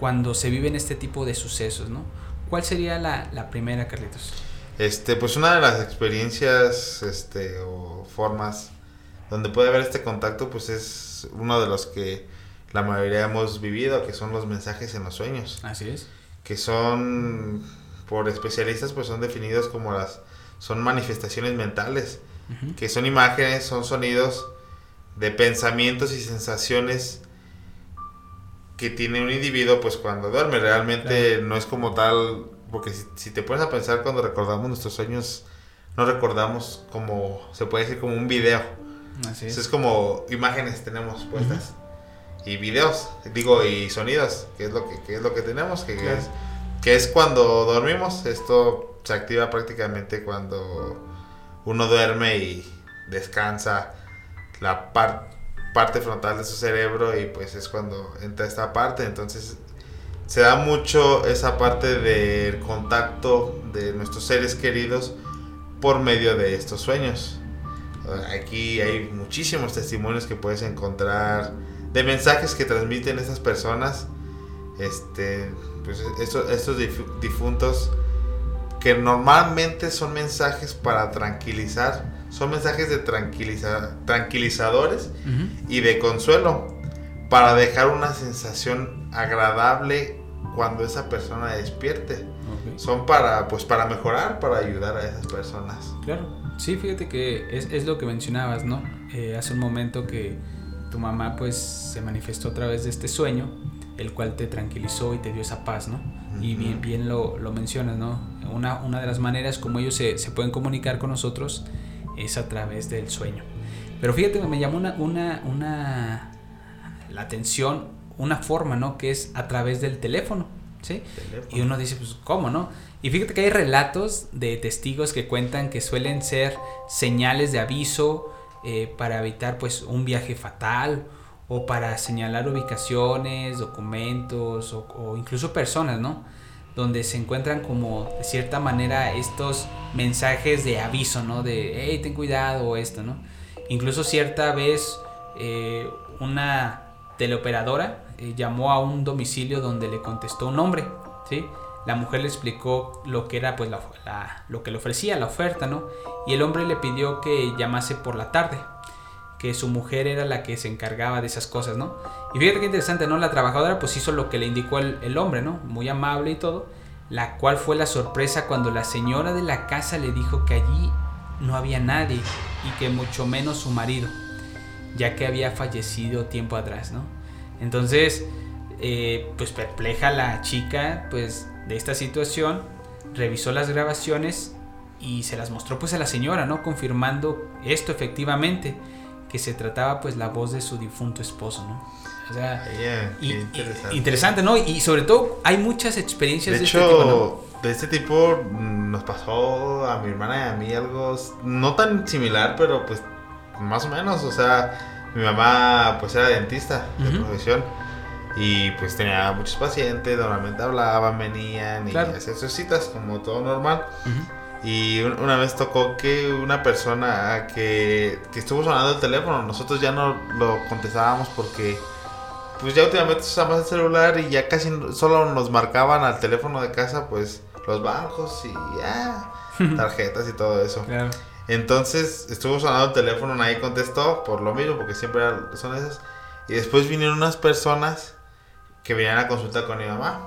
cuando se viven este tipo de sucesos, ¿no? ¿Cuál sería la, la primera, Carlitos? Este, pues una de las experiencias, este, o formas donde puede haber este contacto, pues es uno de los que la mayoría hemos vivido, que son los mensajes en los sueños. Así es. Que son, por especialistas, pues son definidos como las, son manifestaciones mentales, que son imágenes, son sonidos de pensamientos y sensaciones que tiene un individuo, pues cuando duerme. Realmente no es como tal porque si, te pones a pensar cuando recordamos nuestros sueños, no recordamos como, se puede decir como un video. Así es. es como imágenes tenemos puestas. Y videos, digo, y sonidos, que es lo que, es lo que tenemos, que, es, que es cuando dormimos. Esto se activa prácticamente cuando uno duerme y descansa la parte frontal de su cerebro y pues es cuando entra esta parte. Entonces se da mucho esa parte del contacto de nuestros seres queridos por medio de estos sueños. Aquí hay muchísimos testimonios que puedes encontrar de mensajes que transmiten estas personas. Este, pues estos, estos difuntos que normalmente son mensajes para tranquilizar, son mensajes de tranquiliza, tranquilizadores y de consuelo para dejar una sensación agradable cuando esa persona despierte. Son para, pues, para mejorar, para ayudar a esas personas. Claro, sí, fíjate que es, es lo que mencionabas, ¿no? Eh, hace un momento que tu mamá, pues, se manifestó a través de este sueño, el cual te tranquilizó y te dio esa paz, ¿no? Y bien, bien lo, lo, mencionas, ¿no? Una, una de las maneras como ellos se, se, pueden comunicar con nosotros es a través del sueño. Pero fíjate, me llamó una, una, una la atención una forma, ¿no? Que es a través del teléfono, ¿sí? Y uno dice, pues, ¿cómo, no? Y fíjate que hay relatos de testigos que cuentan que suelen ser señales de aviso eh, para evitar, pues, un viaje fatal o para señalar ubicaciones, documentos o, incluso personas, ¿no? Donde se encuentran como de cierta manera estos mensajes de aviso, ¿no? De, hey, ten cuidado o esto, ¿no? Incluso cierta vez eh, una teleoperadora eh, llamó a un domicilio donde le contestó un hombre, ¿sí? la mujer le explicó lo que era pues lo que le ofrecía la oferta, ¿no? Y el hombre le pidió que llamase por la tarde, que su mujer era la que se encargaba de esas cosas, ¿no? Y fíjate qué interesante, ¿no? La trabajadora pues hizo lo que le indicó el, hombre, ¿no? Muy amable y todo, la cual fue la sorpresa cuando la señora de la casa le dijo que allí no había nadie y que mucho menos su marido, ya que había fallecido tiempo atrás, ¿no? Entonces, eh, pues perpleja la chica, pues de esta situación, revisó las grabaciones y se las mostró pues a la señora, ¿no? Confirmando esto efectivamente, que se trataba pues la voz de su difunto esposo, ¿no? O sea, interesante. interesante. ¿no? Y sobre todo hay muchas experiencias de, este tipo, ¿no? de este tipo mm, nos pasó a mi hermana y a mí algo no tan similar, pero pues más o menos, o sea, mi mamá pues era dentista de profesión y pues tenía muchos pacientes, normalmente hablaban, venían y hacían sus citas como todo normal. Y una vez tocó que una persona que, que estuvo sonando el teléfono, nosotros ya no lo contestábamos porque pues ya últimamente usamos el celular y ya casi solo nos marcaban al teléfono de casa pues los bancos y ya [laughs] tarjetas y todo eso. Entonces estuvo sonando el teléfono, nadie contestó por lo mismo porque siempre son esas. Y después vinieron unas personas que venían a consultar con mi mamá.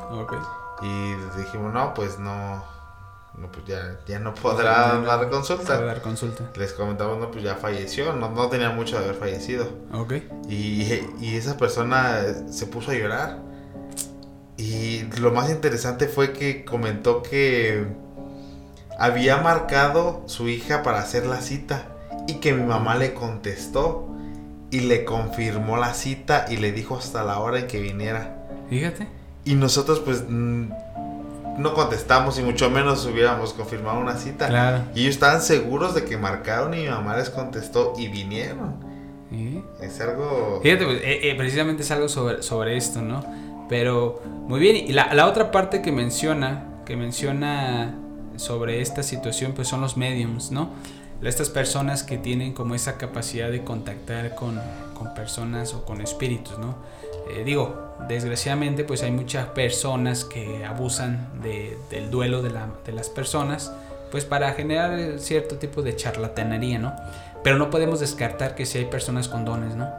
Y dijimos, no, pues no, no pues ya, ya no podrá dar consulta. dar consulta. Les comentamos, no, pues ya falleció, no, no tenía mucho de haber fallecido. Ok. Y, y esa persona se puso a llorar. Y lo más interesante fue que comentó que había marcado su hija para hacer la cita y que mi mamá le contestó y le confirmó la cita y le dijo hasta la hora en que viniera. Fíjate. Y nosotros pues no contestamos y mucho menos hubiéramos confirmado una cita. Claro. Y ellos estaban seguros de que marcaron y mi mamá les contestó y vinieron. Es algo... Fíjate, pues, eh, eh, precisamente es algo sobre, sobre esto, ¿no? Pero muy bien, y la, la, otra parte que menciona, que menciona sobre esta situación, pues son los mediums, ¿no? Estas personas que tienen como esa capacidad de contactar con, con personas o con espíritus, ¿no? Eh, digo, desgraciadamente pues hay muchas personas que abusan del duelo de, las personas pues para generar cierto tipo de charlatanería, ¿no? Pero no podemos descartar que si hay personas con dones, ¿no?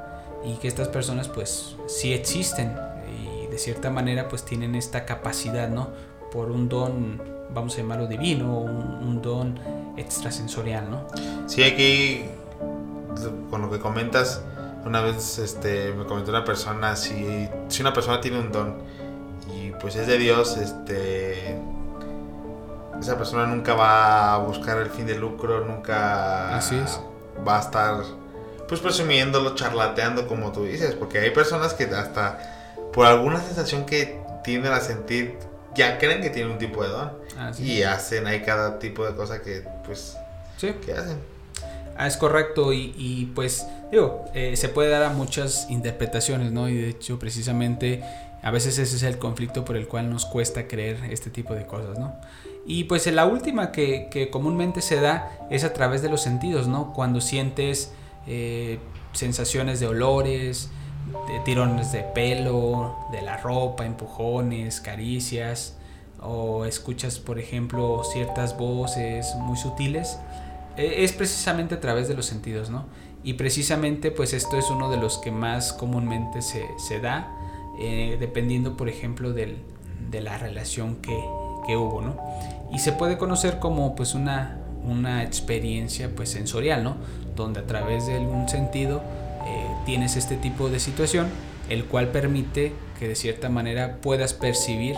Y que estas personas pues sí existen y de cierta manera pues tienen esta capacidad, ¿no? Por un don, vamos a llamarlo divino, un, un don extrasensorial, ¿no? Sí, aquí con lo que comentas, una vez este, me comentó una persona, si, si una persona tiene un don y pues es de Dios, este, esa persona nunca va a buscar el fin de lucro, nunca Así va a estar pues presumiéndolo, charlateando como tú dices, porque hay personas que hasta por alguna sensación que tienen a sentir ya creen que tienen un tipo de don y hacen ahí cada tipo de cosa que pues sí. que hacen. Ah, es correcto y, pues digo, eh, se puede dar a muchas interpretaciones, ¿no? Y de hecho precisamente a veces ese es el conflicto por el cual nos cuesta creer este tipo de cosas, ¿no? Y pues la última que, comúnmente se da es a través de los sentidos, ¿no? Cuando sientes eh, sensaciones de olores, de tirones de pelo, de la ropa, empujones, caricias, o escuchas, por ejemplo, ciertas voces muy sutiles es precisamente a través de los sentidos, ¿no? Y precisamente pues esto es uno de los que más comúnmente se, se da, eh, dependiendo por ejemplo del, de la relación que, que, hubo, ¿no? Y se puede conocer como pues una, una experiencia pues sensorial, ¿no? Donde a través de algún sentido eh, tienes este tipo de situación, el cual permite que de cierta manera puedas percibir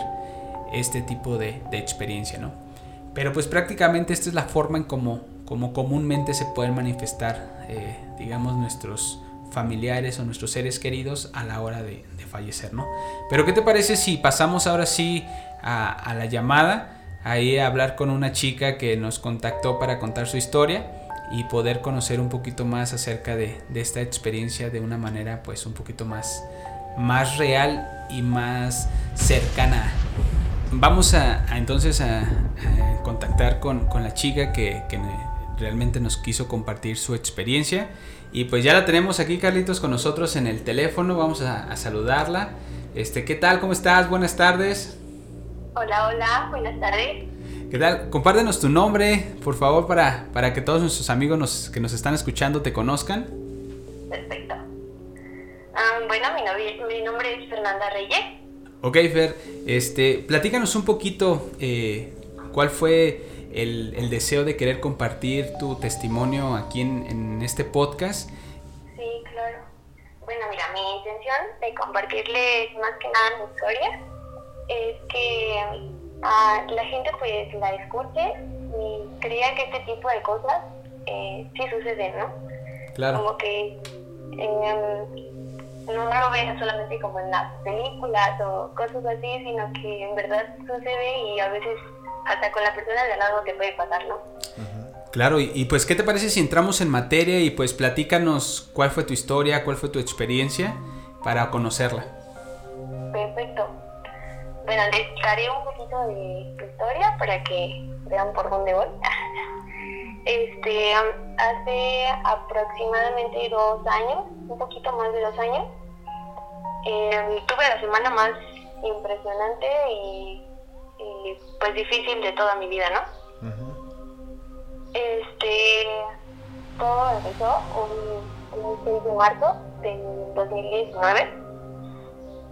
este tipo de, de experiencia, ¿no? Pero pues prácticamente esta es la forma en cómo como comúnmente se pueden manifestar, eh, digamos, nuestros familiares o nuestros seres queridos a la hora de, fallecer, ¿no? Pero ¿qué te parece si pasamos ahora sí a, la llamada, ahí a hablar con una chica que nos contactó para contar su historia y poder conocer un poquito más acerca de, esta experiencia de una manera pues un poquito más, más real y más cercana vamos a, entonces a, contactar con, la chica que, que, realmente nos quiso compartir su experiencia. Y pues ya la tenemos aquí, Carlitos, con nosotros en el teléfono. Vamos a, saludarla. Este, ¿qué tal? ¿Cómo estás? Buenas tardes. Hola, hola, buenas tardes. ¿Qué tal? Compártenos tu nombre, por favor, para, para que todos nuestros amigos nos, que nos están escuchando te conozcan. Perfecto. Ah, bueno, mi, mi, nombre es Fernanda Reyes. Ok, Fer, este, platícanos un poquito eh, cuál fue el, el, deseo de querer compartir tu testimonio aquí en, en este podcast. Sí, claro. Bueno, mira, mi intención de compartirles más que nada mi historia es que uh, la gente pues la escuche y crea que este tipo de cosas eh, sí suceden, ¿no? Claro. Como que eh, no lo vean solamente como en las películas o cosas así, sino que en verdad sucede y a veces hasta con la persona de al lado te puede pasar, ¿no? Claro, y, y, pues, ¿qué te parece si entramos en materia y pues platícanos cuál fue tu historia, cuál fue tu experiencia para conocerla? Perfecto. Bueno, les daré un poquito de tu historia para que vean por dónde voy. [laughs] Este, hace aproximadamente dos años, un poquito más de dos años, eh, tuve la semana más impresionante y, y, pues difícil de toda mi vida, ¿no? Este, todo empezó un, un 6 de marzo del 2019,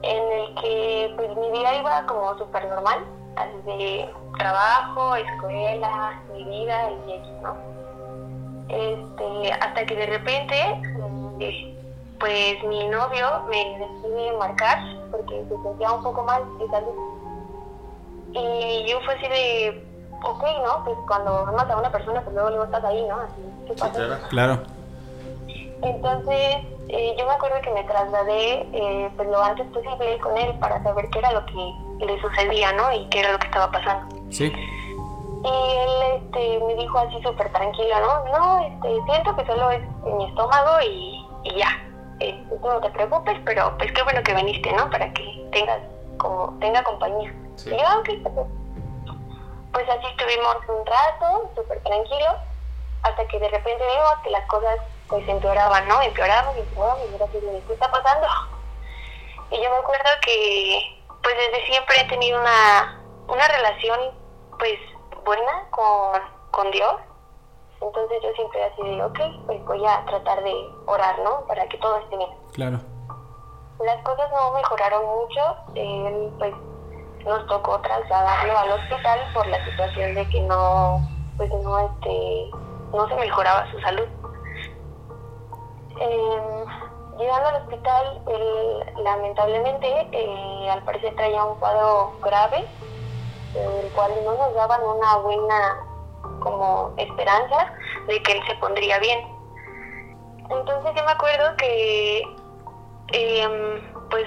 en el que pues mi vida iba como súper normal, desde trabajo, escuela, mi vida y eso, ¿no? Este, hasta que de repente, pues mi novio me decide marcar porque se sentía un poco mal de salud. Y yo fue así de, ok, ¿no? Pues cuando amas a una persona, pues luego, luego estás ahí, ¿no? Así, ¿qué pasa? Sí, claro. Entonces, eh, yo me acuerdo que me trasladé eh, pues lo antes posible con él para saber qué era lo que le sucedía, ¿no? Y qué era lo que estaba pasando. Sí. Y él este, me dijo así súper tranquilo, ¿no? No, este, siento que solo es en mi estómago y, y ya. Este, tú no te preocupes, pero pues qué bueno que viniste, ¿no? Para que tengas como tenga compañía. Sí. Y yo, pues así estuvimos un rato, súper tranquilo, hasta que de repente vimos que las cosas pues empeoraban, ¿no? Empeoraban y empeoraban y mira ¿qué está pasando? Y yo me acuerdo que pues desde siempre he tenido una, una relación pues buena con, con Dios. Entonces yo siempre así de, ok, pues voy a tratar de orar, ¿no? Para que todo esté bien. Claro. Las cosas no mejoraron mucho. Él, pues, nos tocó trasladarlo al hospital por la situación de que no, pues, no, este, no se mejoraba su salud. Eh, llegando al hospital, él lamentablemente, eh, al parecer traía un cuadro grave, el cual no nos daban una buena como esperanza de que él se pondría bien. Entonces yo me acuerdo que eh, pues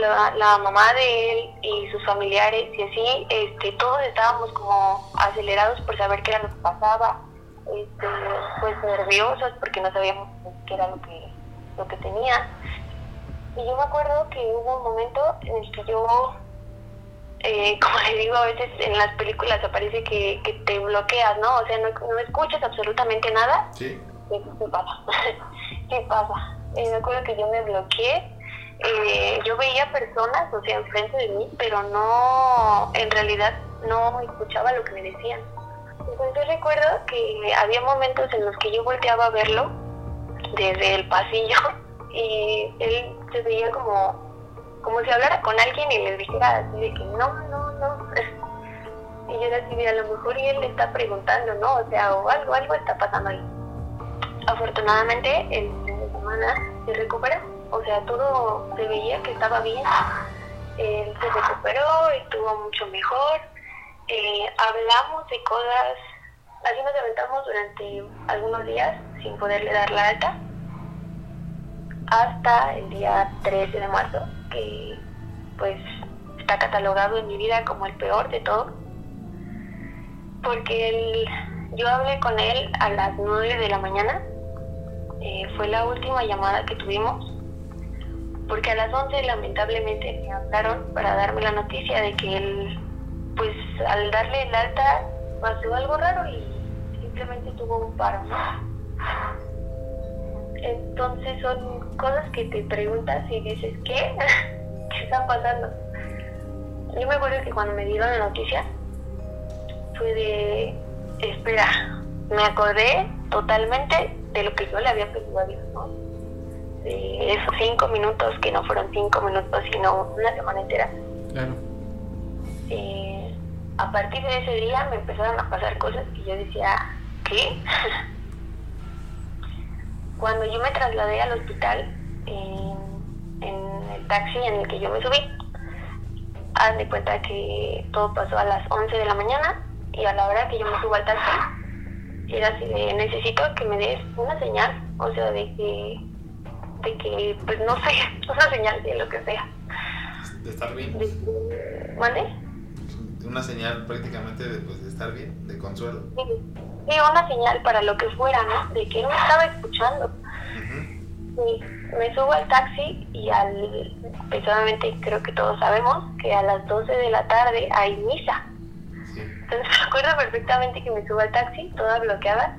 la, la, mamá de él y sus familiares y así, este, todos estábamos como acelerados por saber qué era lo que pasaba, este, pues nerviosos porque no sabíamos qué era lo que, lo que tenía. Y yo me acuerdo que hubo un momento en el que yo eh, [laughs] como le digo, a veces en las películas aparece que, que te bloqueas, ¿no? O sea, no, no escuchas absolutamente nada. Sí. ¿Qué pasa? [laughs] ¿Qué pasa? Eh, me acuerdo que yo me bloqueé. Eh, yo veía personas, o sea, enfrente de mí, pero no, en realidad no escuchaba lo que me decían. Entonces yo recuerdo que había momentos en los que yo volteaba a verlo desde el pasillo [laughs] y él se veía como como si hablara con alguien y le dijera así de que no, no, no. [laughs] Y yo era así de a lo mejor y él le está preguntando, ¿no? O sea, o algo, algo está pasando ahí. Afortunadamente, el se recuperó. O sea, todo se veía que estaba bien. Él se recuperó, estuvo mucho mejor. Eh, hablamos de cosas, así nos aventamos durante algunos días sin poderle dar la alta. Hasta el día 13 de marzo, que pues está catalogado en mi vida como el peor de todo. Porque el, yo hablé con él a las 9 de la mañana, eh, fue la última llamada que tuvimos, porque a las 11 lamentablemente me hablaron para darme la noticia de que él, pues al darle el alta pasó algo raro y simplemente tuvo un paro. Entonces son cosas que te preguntas y dices, ¿qué? [laughs] ¿Qué está pasando? yo me acuerdo que cuando me dieron la noticia, fue de, espera, me acordé totalmente de lo que yo le había pedido a Dios, ¿no? De esos cinco minutos que no fueron cinco minutos, sino una semana entera. Claro. Eh, a partir de ese día me empezaron a pasar cosas que yo decía, ¿qué? [laughs] Cuando yo me trasladé al hospital, en, en el taxi en el que yo me subí, haz de cuenta que todo pasó a las 11 de la mañana y a la hora que yo me subo al taxi, era así de, necesito que me des una señal, o sea, de que, de que, pues no sé, [laughs] una señal de lo que sea. De estar bien. De ¿Mande? Una señal prácticamente de, pues, de estar bien, de consuelo. Sí, sí, una señal para lo que fuera, ¿no? De que me estaba escuchando. Sí, me subo al taxi y al, obviamente creo que todos sabemos que a las 12 de la tarde hay misa. Entonces me acuerdo perfectamente que me subo al taxi, toda bloqueada,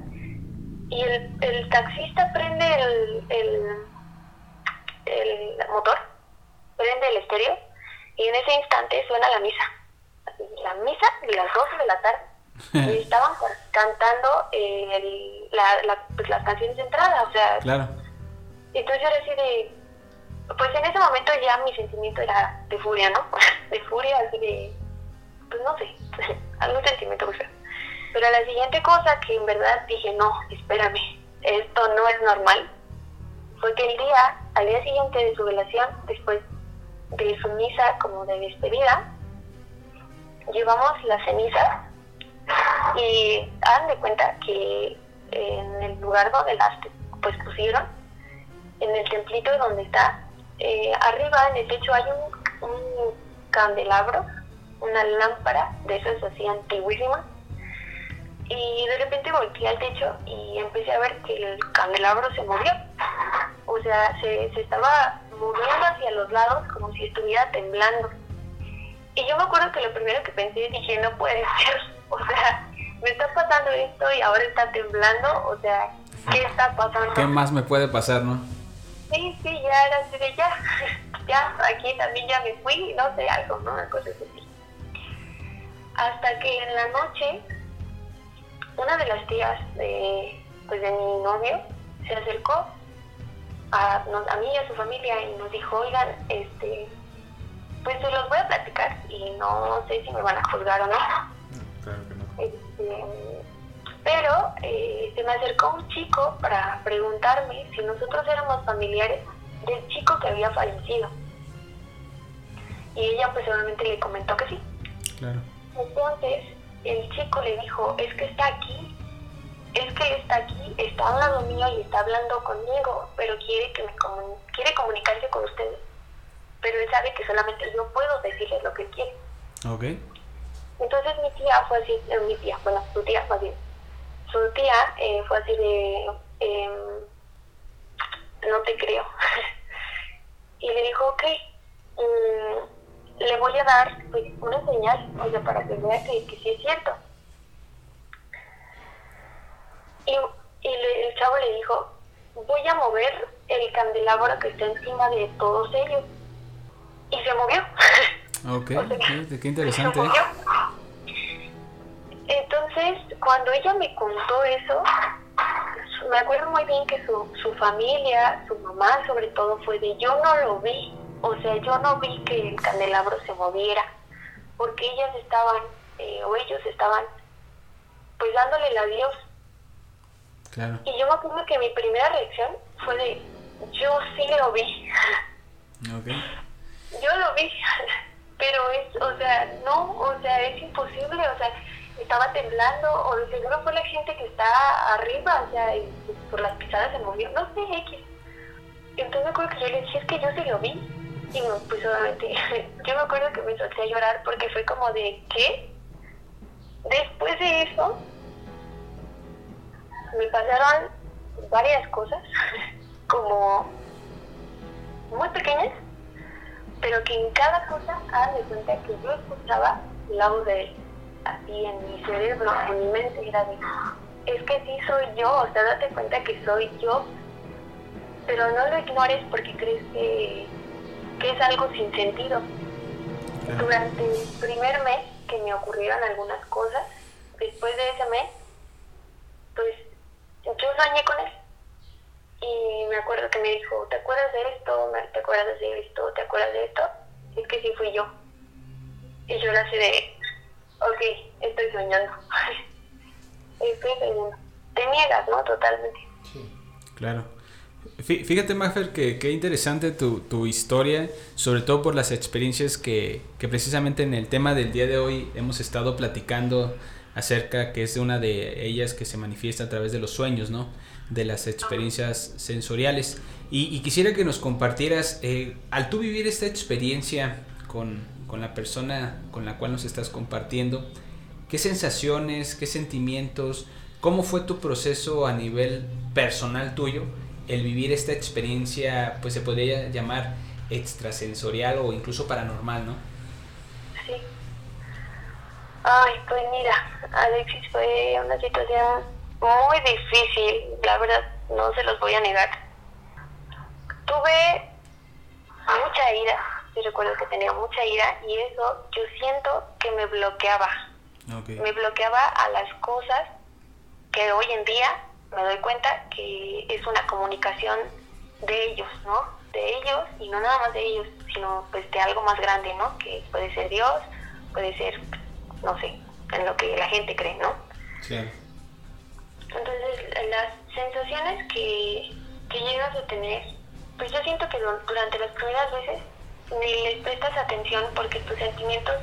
y el, el taxista prende el, el, el motor, prende el estéreo, y en ese instante suena la misa. La misa de las 12 de la tarde. [laughs] Y estaban ca- cantando eh, el- la- la- pues, las canciones de entrada, o sea, Claro. entonces yo era así de, pues en ese momento ya mi sentimiento era de furia, ¿no? [laughs] De furia, así de, pues no sé, [laughs] algún sentimiento muy feo. Pero la siguiente cosa que en verdad dije, no, espérame, esto no es normal, fue que el día, al día siguiente de su velación, después de su misa como de despedida, llevamos las cenizas y hagan de cuenta que en el lugar donde las pues pusieron, en el templito donde está, eh, arriba en el techo hay un, un candelabro, una lámpara de esas así antiguísimas. Y de repente volteé al techo y empecé a ver que el candelabro se movió. O sea, se, se estaba moviendo hacia los lados como si estuviera temblando. Y yo me acuerdo que lo primero que pensé, dije, no puede [laughs] ser. O sea, me está pasando esto y ahora está temblando. O sea, ¿qué está pasando? ¿Qué más me puede pasar, no? Sí, sí, ya era así de ya, [laughs] ya, aquí también ya me fui, no sé, algo, ¿no? Una cosa así. Hasta que en la noche, una de las tías de, pues de mi novio se acercó a, a mí y a su familia y nos dijo, oigan, este, pues se los voy a platicar y no sé si me van a juzgar o no. [laughs] Claro que no. Este, pero eh, se me acercó un chico para preguntarme si nosotros éramos familiares del chico que había fallecido. Y ella pues obviamente le comentó que sí. Claro. Entonces el chico le dijo, es que está aquí, es que él está aquí, está al lado mío y está hablando conmigo, pero quiere que me comun- quiere comunicarse con ustedes. Pero él sabe que solamente yo puedo decirles lo que él quiere. Ok. Entonces mi tía fue así, eh, mi tía, bueno, su tía más bien. Su tía eh, fue así de, em, no te creo. [laughs] y le dijo, ok, mm, le voy a dar pues, una señal, o sea, para que vea que, que sí es cierto. Y, y le- el chavo le dijo, voy a mover el candelabro que está encima de todos ellos. Y se movió. [laughs] Ok. O sea, Fíjate, qué interesante. se movió. Entonces, cuando ella me contó eso, me acuerdo muy bien que su, su familia, su mamá sobre todo, fue de yo no lo vi. O sea, yo no vi que el candelabro se moviera, porque ellas estaban, eh, o ellos estaban, pues dándole el adiós. Claro. Y yo me acuerdo que mi primera reacción fue de yo sí lo vi. Ok. Yo lo vi, [laughs] pero es, o sea, no, o sea, es imposible, o sea, estaba temblando, o de seguro fue la gente que está arriba, o sea, y por las pisadas se movió, no sé, X. Entonces me acuerdo que yo le dije, es que yo sí lo vi, y pues obviamente, [laughs] yo me acuerdo que me solté a llorar porque fue como de, ¿qué? Después de eso, me pasaron varias cosas, [laughs] como muy pequeñas, pero que en cada cosa de cuenta que yo escuchaba la voz de él, así en mi cerebro, en mi mente, era de, es que sí soy yo, o sea, date cuenta que soy yo, pero no lo ignores porque crees que, que es algo sin sentido. durante el primer mes que me ocurrieron algunas cosas, después de ese mes, pues yo soñé con él. Y me acuerdo que me dijo, ¿te acuerdas de esto? ¿Te acuerdas de esto? ¿Te acuerdas de esto? Es que sí fui yo. Y yo la sé de, ok, estoy soñando. [laughs] estoy soñando. Te niegas, ¿no? Totalmente. Sí. Claro. Fíjate, Maffer, que qué interesante tu, tu, historia, sobre todo por las experiencias que, que, precisamente en el tema del día de hoy hemos estado platicando acerca, que es una de ellas que se manifiesta a través de los sueños, ¿no? De las experiencias sensoriales. Y, quisiera que nos compartieras, eh, al tú vivir esta experiencia con, con la persona con la cual nos estás compartiendo, ¿qué sensaciones, qué sentimientos, cómo fue tu proceso a nivel personal tuyo? El vivir esta experiencia, pues se podría llamar extrasensorial o incluso paranormal, ¿no? Sí. Ay, pues mira, Alexis fue una situación muy difícil, la verdad, no se los voy a negar. Tuve mucha ira, yo recuerdo que tenía mucha ira y eso yo siento que me bloqueaba. Me bloqueaba a las cosas que hoy en día me doy cuenta que es una comunicación de ellos, ¿no? De ellos y no nada más de ellos, sino pues de algo más grande, ¿no? Que puede ser Dios, puede ser, no sé, en lo que la gente cree, ¿no? Sí. Entonces, las sensaciones que, que llegas a tener, pues yo siento que durante las primeras veces ni les prestas atención porque tus sentimientos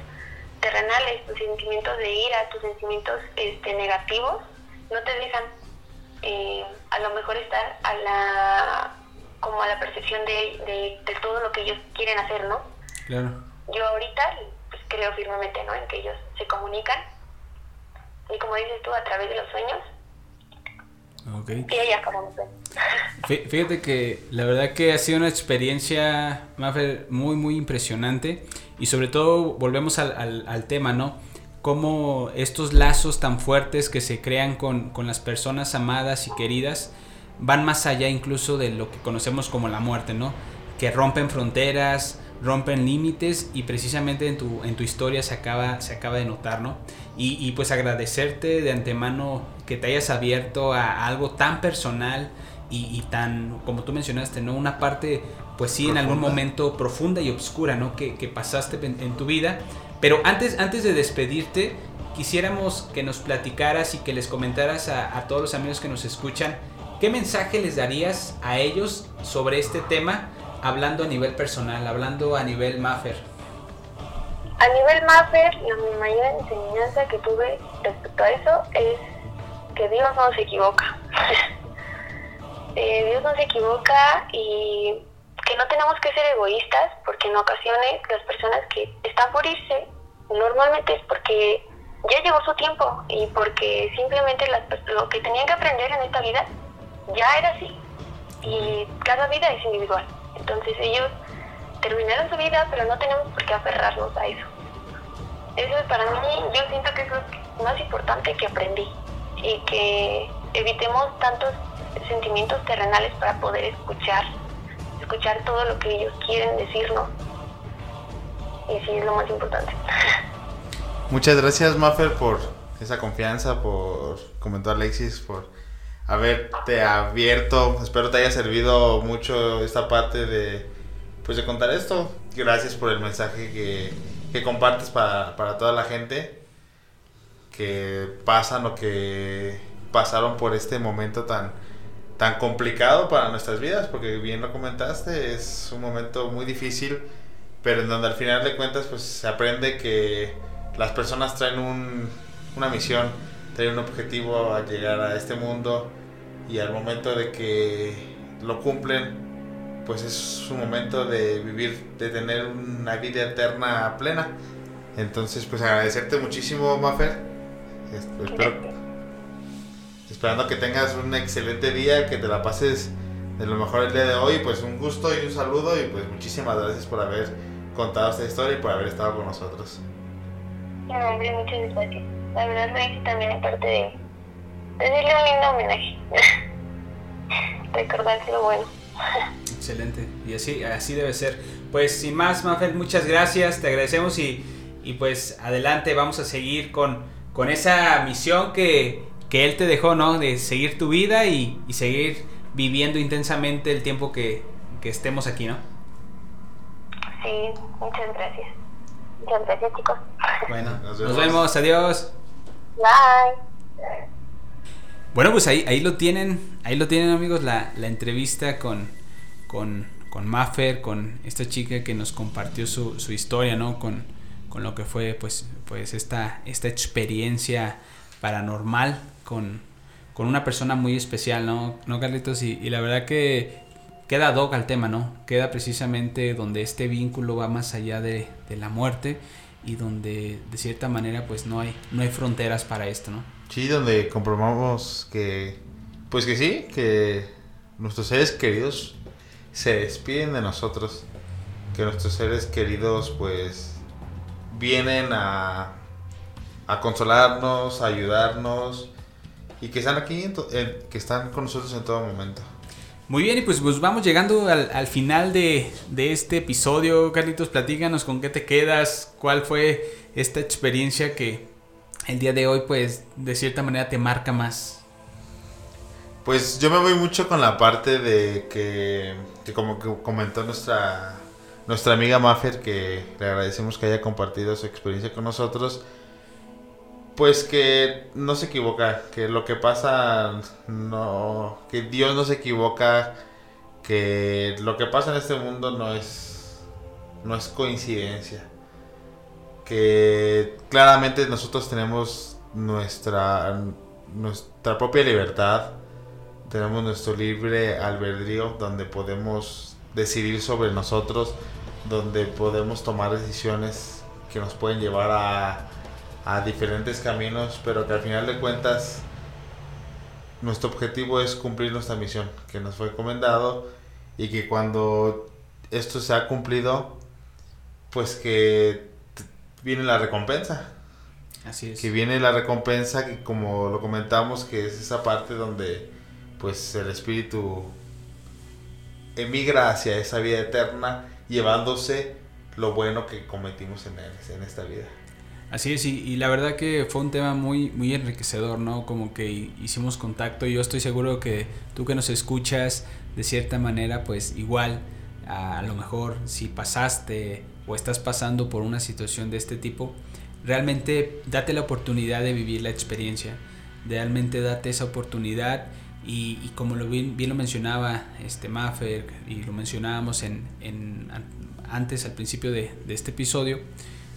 terrenales, tus sentimientos de ira, tus sentimientos este, negativos, no te dejan eh, a lo mejor estar a la como a la percepción de, de, todo lo que ellos quieren hacer, ¿no? Claro. Yo ahorita pues, creo firmemente, ¿no? En que ellos se comunican y como dices tú, a través de los sueños. Okay. Y ahí acabamos. Fíjate que la verdad que ha sido una experiencia, muy, muy impresionante. Y sobre todo volvemos al, al, al tema, ¿no? Cómo estos lazos tan fuertes que se crean con, las personas amadas y queridas van más allá incluso de lo que conocemos como la muerte, ¿no? Que rompen fronteras, rompen límites y precisamente en tu, en tu historia se acaba, se acaba de notar, ¿no? Y, pues agradecerte de antemano que te hayas abierto a, algo tan personal y, tan, como tú mencionaste, ¿no? Una parte, pues sí, en algún momento profunda y oscura, ¿no? Que, pasaste en tu vida pero antes, antes de despedirte, quisiéramos que nos platicaras y que les comentaras a, todos los amigos que nos escuchan, ¿qué mensaje les darías a ellos sobre este tema, hablando a nivel personal, hablando a nivel Maffer? A nivel Maffer, la mayor enseñanza que tuve respecto a eso es que Dios no se equivoca. [laughs] Eh, Dios no se equivoca y que no tenemos que ser egoístas porque en ocasiones las personas que están por irse normalmente es porque ya llegó su tiempo y porque simplemente las, lo que tenían que aprender en esta vida ya era así y cada vida es individual. Entonces ellos terminaron su vida pero no tenemos por qué aferrarnos a eso. Eso es para mí, yo siento que es lo más importante que aprendí y que evitemos tantos sentimientos terrenales para poder escuchar escuchar todo lo que ellos quieren decirnos. Y sí, es lo más importante. Muchas gracias, Maffer, por esa confianza, por comentar, Alexis, por haberte abierto. Espero te haya servido mucho esta parte de, pues, de contar esto. Gracias por el mensaje que, que compartes para, para toda la gente que pasan o que pasaron por este momento tan, tan complicado para nuestras vidas, porque bien lo comentaste, es un momento muy difícil, pero en donde al final de cuentas pues se aprende que las personas traen un, una misión, traen un objetivo a llegar a este mundo y al momento de que lo cumplen, pues es un momento de vivir, de tener una vida eterna plena. Entonces, pues agradecerte muchísimo, Mafer. Espero Esperando que tengas un excelente día, que te la pases de lo mejor el día de hoy. Pues un gusto y un saludo y pues muchísimas gracias por haber contado esta historia y por haber estado con nosotros. No, hombre, muchas gracias. La verdad lo hice también aparte de decirle un lindo homenaje. [laughs] Recordarse lo bueno. [laughs] Excelente. Y así, así debe ser. pues sin más, Manfred, muchas gracias, te agradecemos y, y pues adelante, vamos a seguir con, con esa misión que, que Él te dejó, ¿no? De seguir tu vida y, y seguir viviendo intensamente el tiempo que, que estemos aquí, ¿no? Sí, muchas gracias. Muchas gracias, chicos. Bueno, Nos nos vemos. vemos, adiós. Bye. Bueno, pues ahí, ahí lo tienen, ahí lo tienen amigos, la, la entrevista con, con, con Maffer, con esta chica que nos compartió su, su historia, ¿no? Con, con lo que fue pues, pues esta, esta experiencia paranormal con, con una persona muy especial, ¿no? ¿No, Carlitos? Y, y la verdad que queda ad hoc al tema, ¿no? Queda precisamente donde este vínculo va más allá de, la muerte y donde de cierta manera pues no hay, no hay fronteras para esto, ¿no? Sí, donde comprobamos que, pues que sí, que nuestros seres queridos se despiden de nosotros, que nuestros seres queridos pues vienen a, consolarnos, a ayudarnos y que están aquí, en- que están con nosotros en todo momento. Muy bien, y pues, pues vamos llegando al, al final de, de este episodio. Carlitos, platícanos con qué te quedas, cuál fue esta experiencia que el día de hoy, pues, de cierta manera te marca más. Pues yo me voy mucho con la parte de que, que como que comentó nuestra, nuestra amiga Maffer, que le agradecemos que haya compartido su experiencia con nosotros, pues que no se equivoca, que lo que pasa, no, que Dios no se equivoca, que lo que pasa en este mundo no es, no es coincidencia, que claramente nosotros tenemos nuestra, nuestra propia libertad, tenemos nuestro libre albedrío donde podemos decidir sobre nosotros, donde podemos tomar decisiones que nos pueden llevar a, a diferentes caminos, pero que al final de cuentas nuestro objetivo es cumplir nuestra misión que nos fue encomendado y que cuando esto se ha cumplido, pues que viene la recompensa Así es. que viene la recompensa que como lo comentamos que es esa parte donde pues el espíritu emigra hacia esa vida eterna llevándose lo bueno que cometimos en, él- en esta vida. Así es, y, la verdad que fue un tema muy, muy enriquecedor, ¿no? Como que hicimos contacto y yo estoy seguro que tú que nos escuchas, de cierta manera, pues igual, a, lo mejor si pasaste o estás pasando por una situación de este tipo, realmente date la oportunidad de vivir la experiencia, realmente date esa oportunidad y, como lo bien, bien lo mencionaba este Maffer y lo mencionábamos en, en- an- antes al principio de, de este episodio,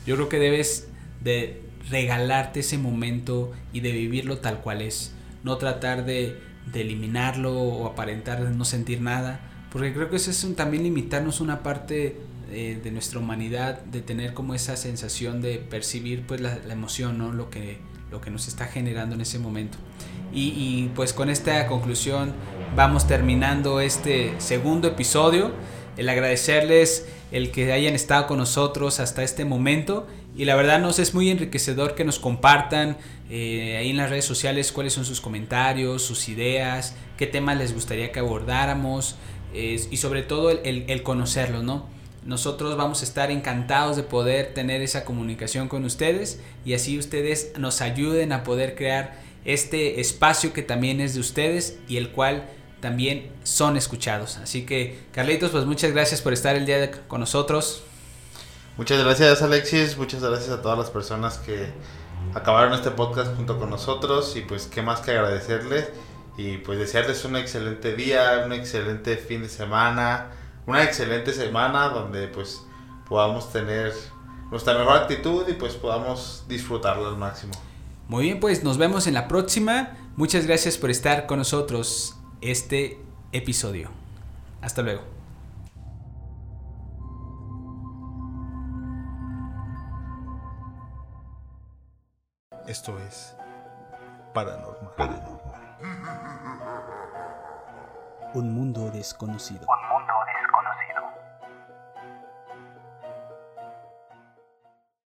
yo creo que debes de regalarte ese momento y de vivirlo tal cual es. No tratar de, de eliminarlo o aparentar no sentir nada. Porque creo que eso es un- también limitarnos una parte eh, de nuestra humanidad, de tener como esa sensación de percibir pues la, emoción, ¿no? Lo que, lo que nos está generando en ese momento. Y, pues con esta conclusión vamos terminando este segundo episodio. El agradecerles el que hayan estado con nosotros hasta este momento. Y la verdad nos es muy enriquecedor que nos compartan eh, ahí en las redes sociales cuáles son sus comentarios, sus ideas, qué temas les gustaría que abordáramos y sobre todo el, el, conocerlos, ¿no? Nosotros vamos a estar encantados de poder tener esa comunicación con ustedes y así ustedes nos ayuden a poder crear este espacio que también es de ustedes y el cual también son escuchados. Así que Carlitos, pues muchas gracias por estar el día con nosotros. Muchas gracias Alexis, muchas gracias a todas las personas que acabaron este podcast junto con nosotros y pues qué más que agradecerles y pues desearles un excelente día, un excelente fin de semana, una excelente semana donde pues podamos tener nuestra mejor actitud y pues podamos disfrutarlo al máximo. Muy bien, pues nos vemos en la próxima. Muchas gracias por estar con nosotros este episodio. Hasta luego. Esto es paranormal. Un mundo desconocido.